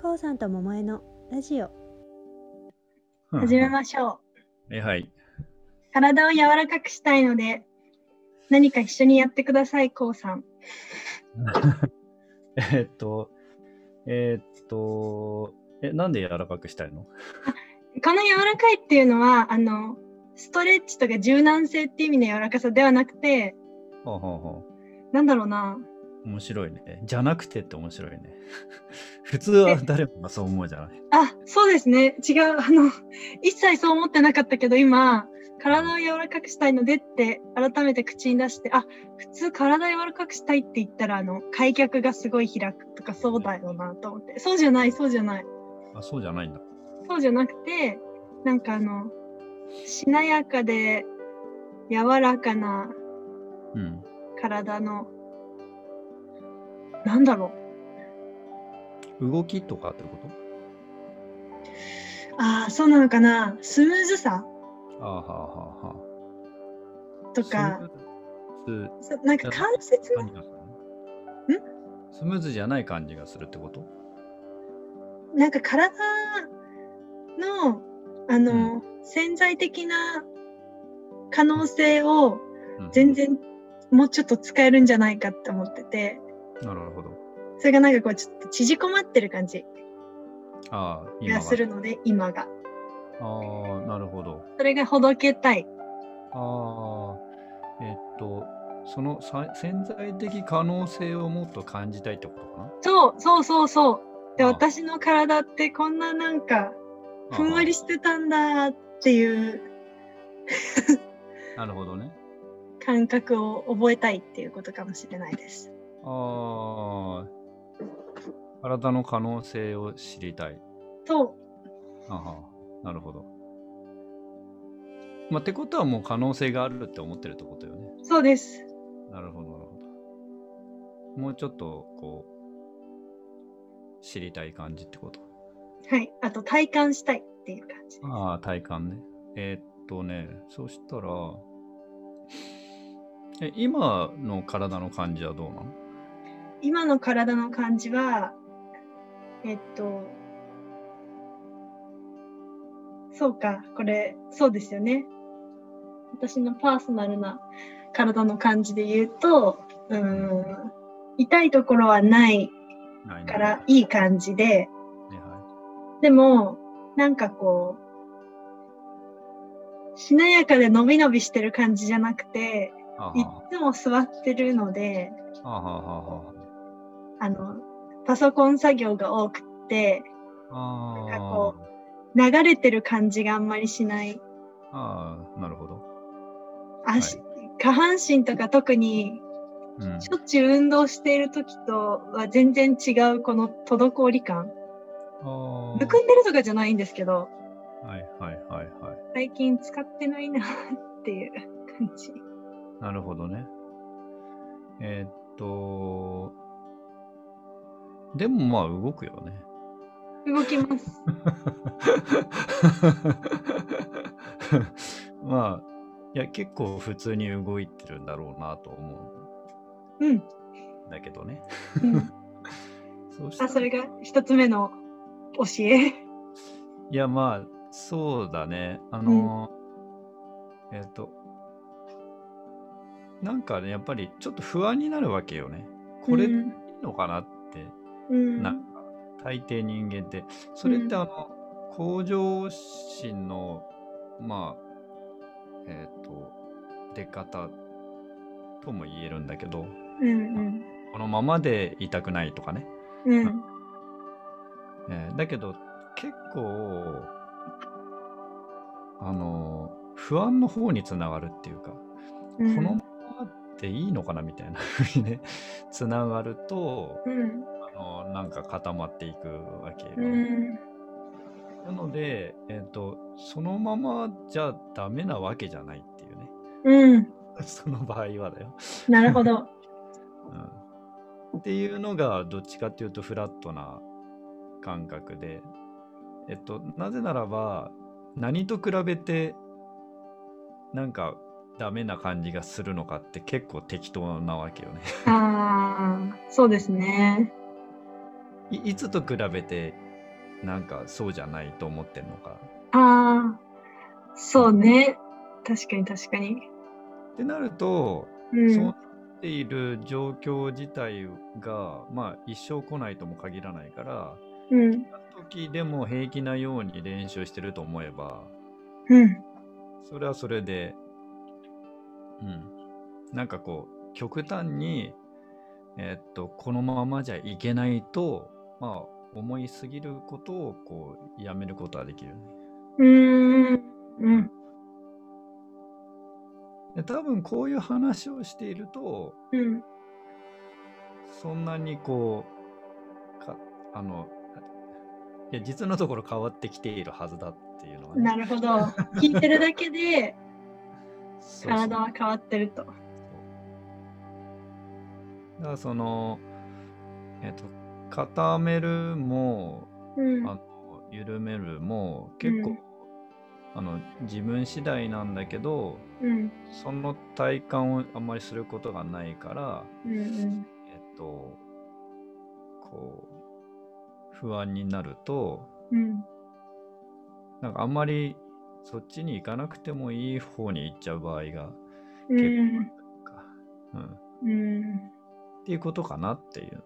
こうさんと桃江のラジオ。始めましょう。えはい。体を柔らかくしたいので、何か一緒にやってください、こうさん。えーっと、えーっと、え、なんで柔らかくしたいの？この柔らかいっていうのは、あの、ストレッチとか柔軟性っていう意味の柔らかさではなくて、ほうほうほなんだろうな。う。面白いね。じゃなくてって面白いね。普通は誰もがそう思うじゃない。あ、そうですね。違う。あの、一切そう思ってなかったけど、今、体を柔らかくしたいのでって改めて口に出して、あ、普通体柔らかくしたいって言ったら、あの、開脚がすごい開くとかそうだよなと思って。そうじゃない、そうじゃない。あ、そうじゃないんだ。そうじゃなくて、なんかあの、しなやかで柔らかなうん。なんだろう。動きとかってこと？ああ、そうなのかな。スムーズさ？ああはあはあはあ。とか、スムーズそなんか関節？の感じがするの？スムーズじゃない感じがするってこと？なんか体の、あの、潜在的な可能性をうん。全然もうちょっと使えるんじゃないかって思ってて、なるほど。それがなんかこうちょっと縮こまってる感じああ、今ががするので、今が。ああ、なるほど。それがほどけたい。ああ、えっと、そのさ潜在的可能性をもっと感じたいってことかな？そう、そうそうそう。で、あ私の体ってこんななんか、ふんわりしてたんだっていうなるほどね。感覚を覚えたいっていうことかもしれないです。ああ、体の可能性を知りたい。そう。あはなるほど。まあ、ってことはもう可能性があるって思ってるってことよね。そうです。なるほど、なるほど。もうちょっと、こう、知りたい感じってこと？はい。あと体感したいっていう感じです。ああ、体感ね。えーっとね、そしたら、え今の体の感じはどうなの？今の体の感じは、えっと、そうか、これ、そうですよね。私のパーソナルな体の感じで言うと、うーん、痛いところはないからいい感じで、でも、なんかこう、しなやかで伸び伸びしてる感じじゃなくて、い。つも座ってるので、あの、パソコン作業が多くって、あ。なんかあこ流れてる感じがあんまりしない。あ、ああ、なるほど。足、下半身とか特に、うん。しょっちゅう運動している時とは全然違うこの滞り感。あむくんでるとかじゃないんですけど、あ、はいはいはいはい。最近使ってないなっていう感じ。なるほどね。えーっと、でもまあ動くよね。動きます。まあ、いや、結構普通に動いてるんだろうなと思うん。うんだけどね。うん、そうしたあ、それが一つ目の教え。いや、まあ、そうだね。あの、えっ、と、なんかね、やっぱりちょっと不安になるわけよね。これでいいうんのかなって、うん。なんか、大抵人間って。それって、あの、向上心の、まあ、えっ、と、出方とも言えるんだけど、うんこのままで痛くないとかね。うん。うん。えーだけど結構あの不安の方につながるっていうか、うんこのままでいいのかなみたいなふうにねつながるとうん。あのなんか固まっていくわけよ、うん。なので、えー、とそのままじゃダメなわけじゃないっていうねうん。その場合はだよ、なるほど。うん、っていうのがどっちかっていうとフラットな感覚で、えっと、なぜならば何と比べてなんかダメな感じがするのかって結構適当なわけよね。ああ、そうですね。いいつと比べてなんかそうじゃないと思ってんのか。ああ、そうね。確かに確かに。ってなると、うん。そうなっている状況自体が、まあ一生来ないとも限らないから、うん。時でも平気なように練習してると思えば、うん。それはそれで、うん。なんかこう、極端に、えっと、このままじゃいけないと、まあ、思いすぎることを、こう、やめることはできる。うーん。うん。で多分、こういう話をしていると、うん。そんなにこう、か、あの、いや、実のところ変わってきているはずだっていうのはね、なるほど。聞いてるだけで 体は変わってると。だからその、えっと、固めるも、うん。あの緩めるも結構、うんあの自分次第なんだけどうん。その体感をあんまりすることがないからうん。うん。えっとこう不安になるとうん。なんかあんまりそっちに行かなくてもいい方に行っちゃう場合がうん。か、うん、っうん。ていうことかなっていう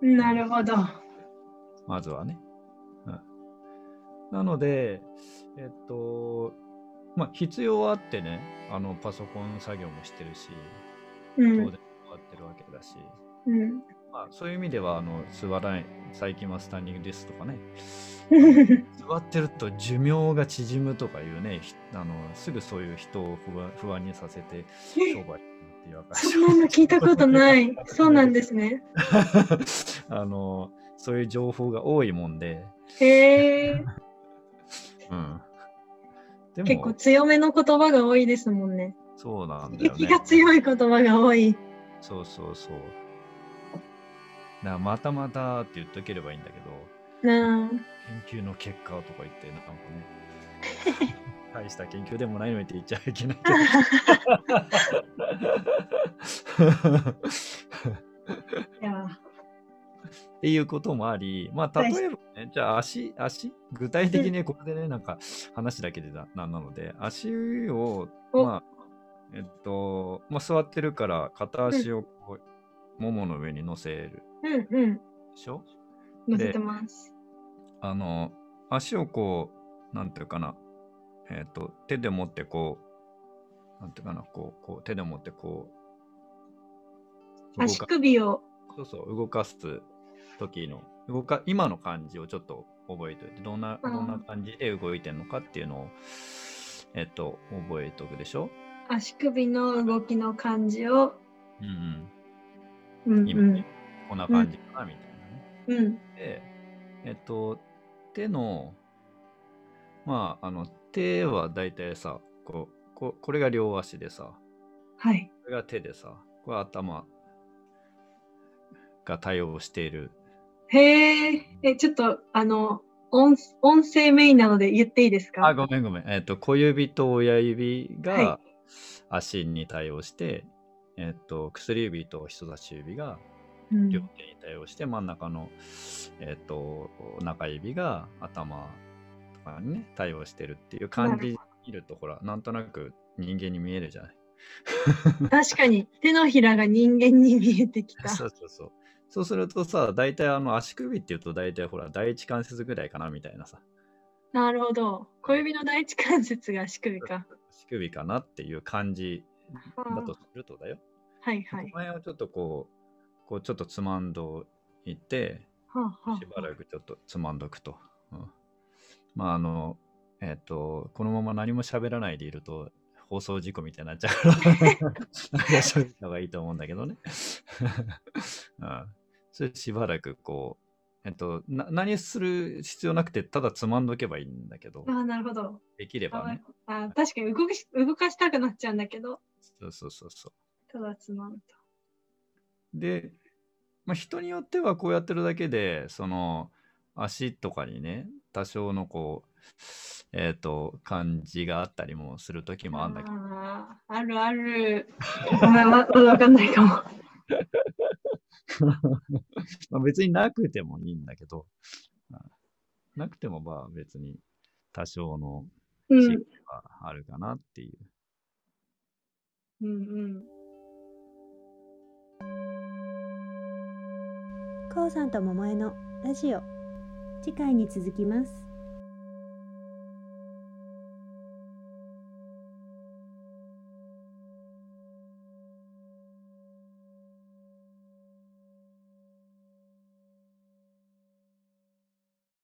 なるほど。まずはね。うん、なので、えっと、まあ、必要はあってね、あの、パソコン作業もしてるし、うん。当然終わってるわけだし、うん。まあ、そういう意味では、あの、座らない、最近はスタンディングですとかね、座ってると寿命が縮むとかいうね、ひあのすぐそういう人を不安不安にさせて商売っていう証そんなの聞いたことない。そうなんですね。あの、そういう情報が多いもんで、へえ。うん。で結構強めの言葉が多いですもんね。そうなんだよ息ね。が強い言葉が多い。そうそうそう。だからまたまたって言っとければいいんだけど、なあ。研究の結果とか言って、なんかね、大した研究でもないのにって言っちゃいけないけど。いや。っていうこともあり、まあ、例えばね、じゃあ足、足、具体的にここでね、なんか話だけでななんなので、足を、おまあ、えっと、まあ、座ってるから、片足をこう、ももの上に乗せるうんうん。でしょ？乗せてます。あの、足をこう、なんていうかな、えっ、と、手で持ってこう、なんていうかな、こう、こう手で持ってこう、動足か首を。そうそう、動かす時の、動か、今の感じをちょっと覚えておいて、どんな、うんどんな感じで動いてるのかっていうのを、えっ、と、覚えておくでしょ？足首の動きの感じを。うんうん。うんうん今ね。こんな感じかな、みたいなね。うん。で、えっと、手の、まあ、あの、手はだいたいさ、こう、ここれが両足でさ、はい。これが手でさ、これは頭が対応している。へえ。え、ちょっと、あの、音音声メインなので言っていいですか？あ、ごめんごめん。えっと、小指と親指はが足に対応して、えっと、薬指と人差し指がうん両手に対応して、真ん中の、えっと、中指が頭とかにね、対応してるっていう感じ見ると、ほら、なんとなく人間に見えるじゃない。確かに、手のひらが人間に見えてきた。そうそうそう。そうするとさ、大体あの足首っていうと大体ほら、第一関節ぐらいかなみたいなさ、なるほど。小指の第一関節が足首か。足首かなっていう感じだとするとだよ。はいはい。前をちょっとこう、こうちょっとつまんどいて、はあはあしばらくちょっとつまんどくと。うん、まああの、えっ、と、このまま何も喋らないでいると、放送事故みたいになっちゃうから、喋った方がいいと思うんだけどね。うん、それしばらくこう、えっと、な何する必要なくて、ただつまんどけばいいんだけど、ああ、なるほど。できればね。あー確かに動き動かしたくなっちゃうんだけど、そうそうそうそう。ただつまむと。で、まあ、人によってはこうやってるだけで、その足とかにね、多少のこう、えっ、と、感じがあったりもする時もあるんだけど、あーあるある。ごめん、ままだわかんないかも。まあ別になくてもいいんだけど、なくてもまあ別に多少のうん違いはあるかなっていう。うんうんこうさんと桃江のラジオ。次回に続きます。